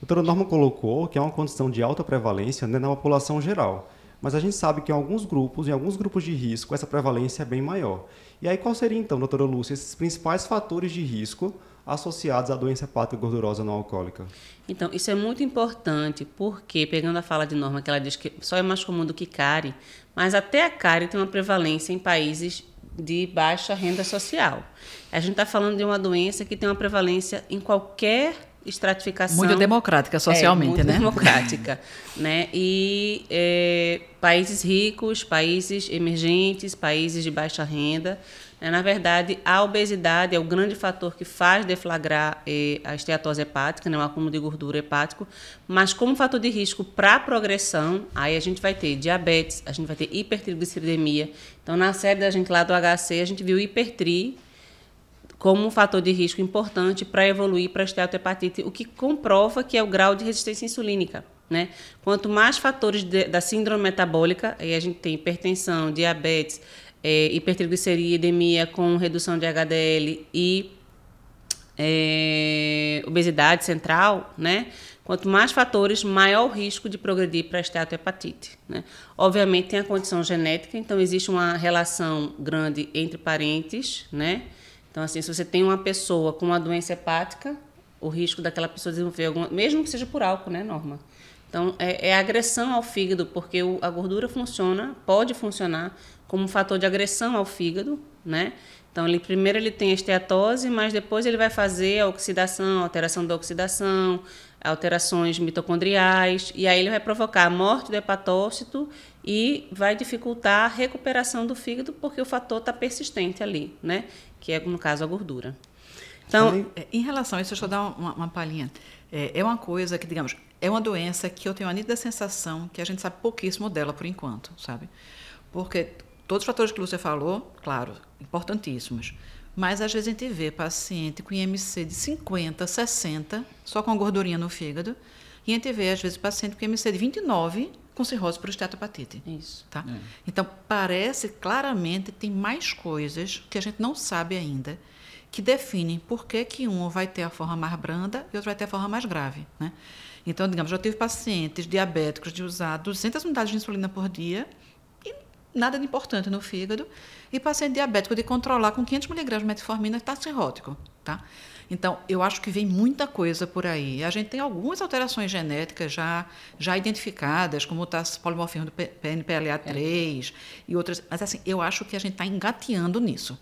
Doutora Norma colocou que é uma condição de alta prevalência né, na população geral. Mas a gente sabe que em alguns grupos, em alguns grupos de risco, essa prevalência é bem maior. E aí qual seria então, doutora Lúcia, esses principais fatores de risco associados à doença hepática gordurosa não alcoólica? Então, isso é muito importante, porque, pegando a fala de Norma, que ela diz que só é mais comum do que cárie, mas até a cárie tem uma prevalência em países de baixa renda social. A gente está falando de uma doença que tem uma prevalência em qualquer estratificação. Muito democrática socialmente, é, muito né? democrática. né? E é, países ricos, países emergentes, países de baixa renda. Né? Na verdade, a obesidade é o grande fator que faz deflagrar é, a esteatose hepática, né? o acúmulo de gordura hepático. Mas como fator de risco para progressão, aí a gente vai ter diabetes, a gente vai ter hipertrigliceridemia. Então, na série da gente lá do HC, a gente viu hipertri como um fator de risco importante para evoluir para a esteatohepatite, o que comprova que é o grau de resistência insulínica. Né? Quanto mais fatores de, da síndrome metabólica, aí a gente tem hipertensão, diabetes, é, hipertrigliceridemia com redução de HDL e é, obesidade central, né? Quanto mais fatores, maior o risco de progredir para a esteatohepatite. Né? Obviamente tem a condição genética, então existe uma relação grande entre parentes, né? Então, assim, se você tem uma pessoa com uma doença hepática, o risco daquela pessoa desenvolver alguma, mesmo que seja por álcool, né, Norma? Então, é, é agressão ao fígado, porque o, a gordura funciona, pode funcionar como um fator de agressão ao fígado, né? Então, ele, primeiro ele tem a esteatose, mas depois ele vai fazer a oxidação, a alteração da oxidação, alterações mitocondriais, e aí ele vai provocar a morte do hepatócito e vai dificultar a recuperação do fígado, porque o fator está persistente ali, né? Que é, no caso, a gordura. Então, é, em relação a isso, deixa eu dar uma, uma palhinha. É, é, uma coisa que, digamos, é uma doença que eu tenho a nítida sensação que a gente sabe pouquíssimo dela por enquanto, sabe? Porque todos os fatores que você falou, claro, importantíssimos. Mas às vezes a gente vê paciente com IMC de 50, 60, só com gordurinha no fígado, e a gente vê, às vezes, paciente com IMC de 29 com cirrose por esteatopatite. Isso. Tá? É. Então, parece claramente tem mais coisas que a gente não sabe ainda que definem por que, que um vai ter a forma mais branda e outro vai ter a forma mais grave. Né? Então, digamos, já tive pacientes diabéticos de usar 200 unidades de insulina por dia e nada de importante no fígado, e paciente diabético de controlar com 500 miligramas de metformina está cirrótico. Tá? Então, eu acho que vem muita coisa por aí. A gente tem algumas alterações genéticas já, já identificadas, como o polimorfismo do PNPLA3 é. e outras. Mas, assim, eu acho que a gente está engateando nisso.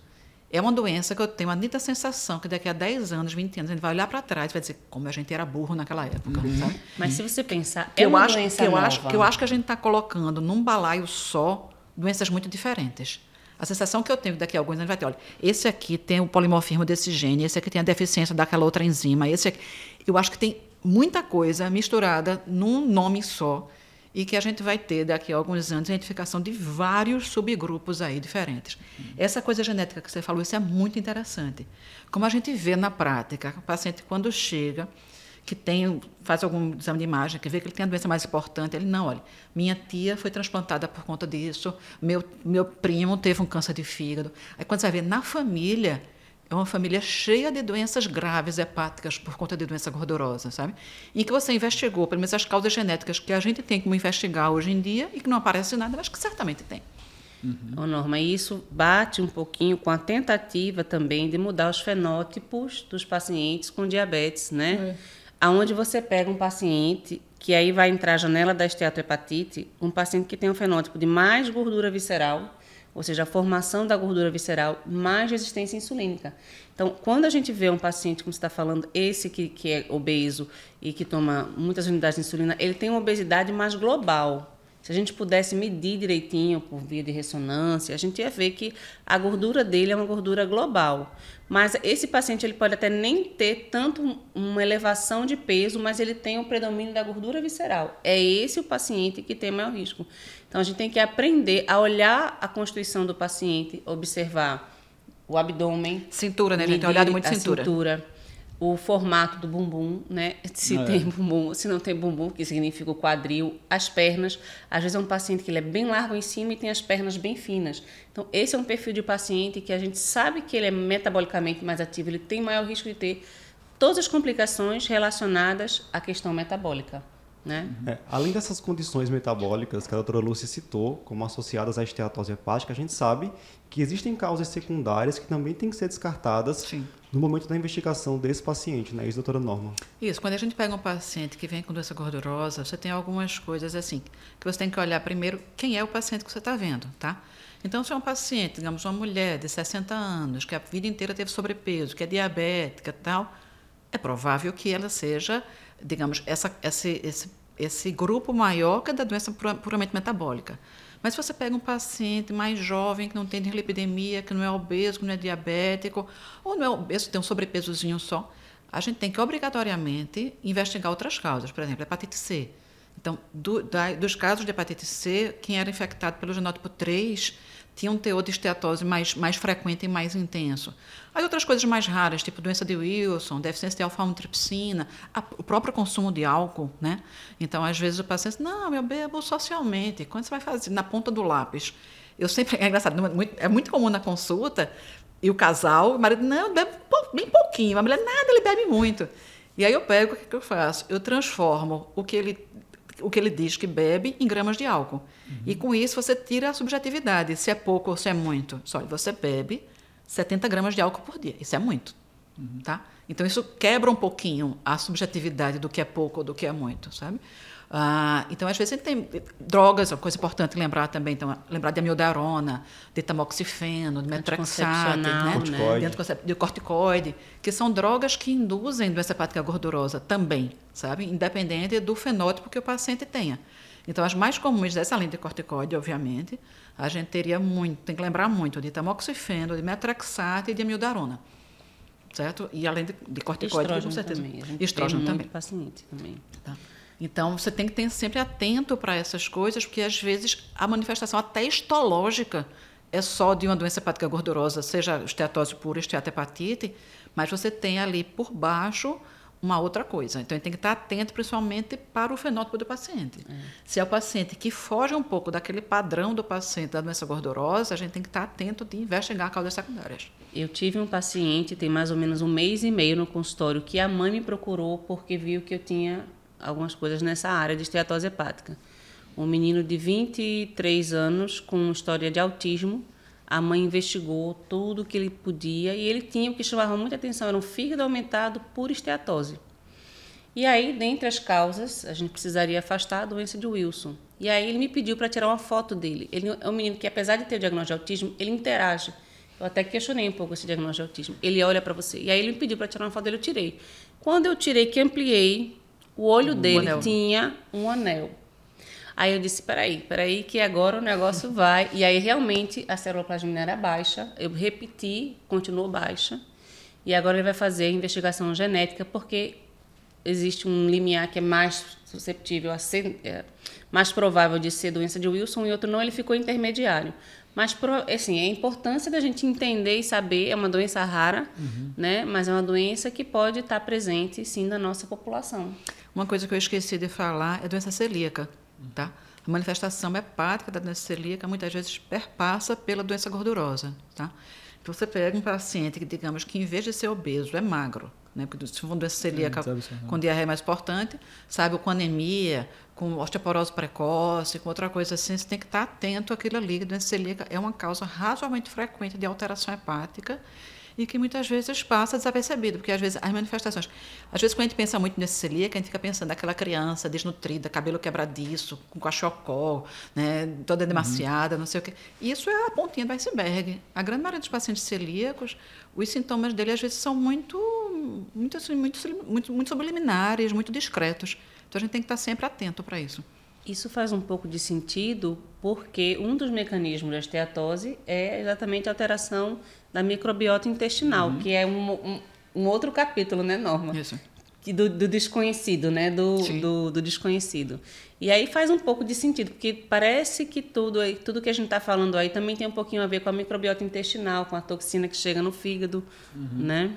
É uma doença que eu tenho a nítida sensação que daqui a 10 anos, 20 anos, a gente vai olhar para trás e vai dizer como a gente era burro naquela época. Uhum. Mas se você pensar, é eu uma acho, doença que eu nova. Acho, que eu acho que a gente está colocando num balaio só doenças muito diferentes. A sensação que eu tenho daqui a alguns anos vai ter, olha, esse aqui tem o polimorfismo desse gene, esse aqui tem a deficiência daquela outra enzima, esse aqui. Eu acho que tem muita coisa misturada num nome só e que a gente vai ter daqui a alguns anos a identificação de vários subgrupos aí diferentes. Uhum. Essa coisa genética que você falou, isso é muito interessante. Como a gente vê na prática, o paciente quando chega, que tem, faz algum exame de imagem, que vê que ele tem a doença mais importante, ele não, olha, minha tia foi transplantada por conta disso, meu, meu primo teve um câncer de fígado. Aí quando você vai ver na família, é uma família cheia de doenças graves hepáticas por conta de doença gordurosa, sabe? Em que você investigou, pelo menos as causas genéticas que a gente tem como investigar hoje em dia e que não aparece nada, mas que certamente tem. Uhum. Norma, isso bate um pouquinho com a tentativa também de mudar os fenótipos dos pacientes com diabetes, né? É aonde você pega um paciente que aí vai entrar a janela da esteatohepatite, um paciente que tem um fenótipo de mais gordura visceral, ou seja, a formação da gordura visceral, mais resistência insulínica. Então, quando a gente vê um paciente, como você está falando, esse que, que é obeso e que toma muitas unidades de insulina, ele tem uma obesidade mais global, se a gente pudesse medir direitinho por via de ressonância, a gente ia ver que a gordura dele é uma gordura global. Mas esse paciente ele pode até nem ter tanto uma elevação de peso, mas ele tem o predomínio da gordura visceral. É esse o paciente que tem maior risco. Então a gente tem que aprender a olhar a constituição do paciente, observar o abdômen, cintura, né? A gente tem olhado muito cintura. cintura o formato do bumbum, né? Se é. tem bumbum, se não tem bumbum, que significa o quadril, as pernas. Às vezes é um paciente que ele é bem largo em cima e tem as pernas bem finas. Então, esse é um perfil de paciente que a gente sabe que ele é metabolicamente mais ativo, ele tem maior risco de ter todas as complicações relacionadas à questão metabólica. Né? É, além dessas condições metabólicas que a doutora Lúcia citou, como associadas à esteatose hepática, a gente sabe que existem causas secundárias que também têm que ser descartadas Sim. no momento da investigação desse paciente, né? Isso, doutora Norma. Isso, quando a gente pega um paciente que vem com doença gordurosa, você tem algumas coisas assim, que você tem que olhar primeiro quem é o paciente que você está vendo, tá? Então, se é um paciente, digamos, uma mulher de 60 anos, que a vida inteira teve sobrepeso, que é diabética e tal, é provável que ela seja digamos, essa, esse, esse, esse grupo maior que é da doença puramente metabólica. Mas se você pega um paciente mais jovem, que não tem dislipidemia, que não é obeso, que não é diabético, ou não é obeso, tem um sobrepesozinho só, a gente tem que obrigatoriamente investigar outras causas, por exemplo, hepatite C. Então, do, da, dos casos de hepatite C, quem era infectado pelo genótipo 3 tinha um teor de esteatose mais, mais frequente e mais intenso. Aí outras coisas mais raras, tipo doença de Wilson, deficiência de alfa-1-tripsina, o próprio consumo de álcool, né? Então, às vezes o paciente não, eu bebo socialmente. Quando você vai fazer na ponta do lápis? Eu sempre, é engraçado, é muito comum na consulta, e o casal, o marido, não, eu bebo bem pouquinho. A mulher, nada, ele bebe muito. E aí eu pego, o que, que eu faço? Eu transformo o que ele o que ele diz que bebe em gramas de álcool. Uhum. E com isso você tira a subjetividade, se é pouco ou se é muito. Só você bebe 70 gramas de álcool por dia. Isso é muito. Uhum. Tá? Então isso quebra um pouquinho a subjetividade do que é pouco ou do que é muito, sabe? Ah, então, às vezes, a gente tem drogas, uma coisa importante lembrar também, então, lembrar de amiodarona, de tamoxifeno, de metrexate, né? Corticoide. de corticoide, que são drogas que induzem doença hepática gordurosa também, sabe? Independente do fenótipo que o paciente tenha. Então, as mais comuns dessa além de corticoide, obviamente, a gente teria muito, tem que lembrar muito de tamoxifeno, de metrexate e de amiodarona certo? E além de, de corticoide, com certeza. Também. A gente estrógeno também. paciente também. Tá. Então, você tem que estar sempre atento para essas coisas, porque às vezes a manifestação até histológica é só de uma doença hepática gordurosa, seja esteatose pura, esteatohepatite, mas você tem ali por baixo uma outra coisa. Então, tem que estar atento principalmente para o fenótipo do paciente. É. Se é o paciente que foge um pouco daquele padrão do paciente da doença gordurosa, a gente tem que estar atento de investigar causas secundárias. Eu tive um paciente, tem mais ou menos um mês e meio no consultório, que a mãe me procurou porque viu que eu tinha algumas coisas nessa área de esteatose hepática. Um menino de 23 anos com história de autismo. A mãe investigou tudo o que ele podia e ele tinha o que chamava muita atenção, era um fígado aumentado por esteatose. E aí, dentre as causas, a gente precisaria afastar a doença de Wilson. E aí ele me pediu para tirar uma foto dele. Ele é um menino que, apesar de ter o diagnóstico de autismo, ele interage. Eu até questionei um pouco esse diagnóstico de autismo. Ele olha para você. E aí ele me pediu para tirar uma foto dele, eu tirei. Quando eu tirei, que ampliei, o olho um dele anel. tinha um anel. Aí eu disse, peraí, peraí, que agora o negócio vai. E aí realmente a ceruloplasmina era baixa. Eu repeti, continuou baixa. E agora ele vai fazer a investigação genética, porque existe um limiar que é mais susceptível a ser, é, mais provável de ser doença de Wilson e outro não, ele ficou intermediário. Mas, assim, a importância da gente entender e saber, é uma doença rara, uhum. né? Mas é uma doença que pode estar presente, sim, na nossa população. Uma coisa que eu esqueci de falar é a doença celíaca, tá? A manifestação hepática da doença celíaca muitas vezes perpassa pela doença gordurosa, tá? Então, você pega um paciente que, digamos, que em vez de ser obeso, é magro, né? Porque se for uma doença celíaca Sim, com diarreia mais importante, sabe, com anemia, com osteoporose precoce, com outra coisa assim, você tem que estar atento àquilo ali. A doença celíaca é uma causa razoavelmente frequente de alteração hepática e que muitas vezes passa desapercebido, porque às vezes as manifestações. Às vezes, quando a gente pensa muito nesse celíaco, a gente fica pensando naquela criança desnutrida, cabelo quebradiço, com cachocol, né, toda demasiada, uhum. não sei o quê. Isso é a pontinha do iceberg. A grande maioria dos pacientes celíacos, os sintomas dele às vezes são muito, muito, assim, muito, muito, muito subliminares, muito discretos. Então a gente tem que estar sempre atento para isso. Isso faz um pouco de sentido porque um dos mecanismos da esteatose é exatamente a alteração da microbiota intestinal, uhum. que é um, um, um, outro capítulo, né, Norma? Isso. Do, do desconhecido, né? Do, do, do, desconhecido. E aí faz um pouco de sentido, porque parece que tudo, aí, tudo que a gente está falando aí também tem um pouquinho a ver com a microbiota intestinal, com a toxina que chega no fígado, uhum. né?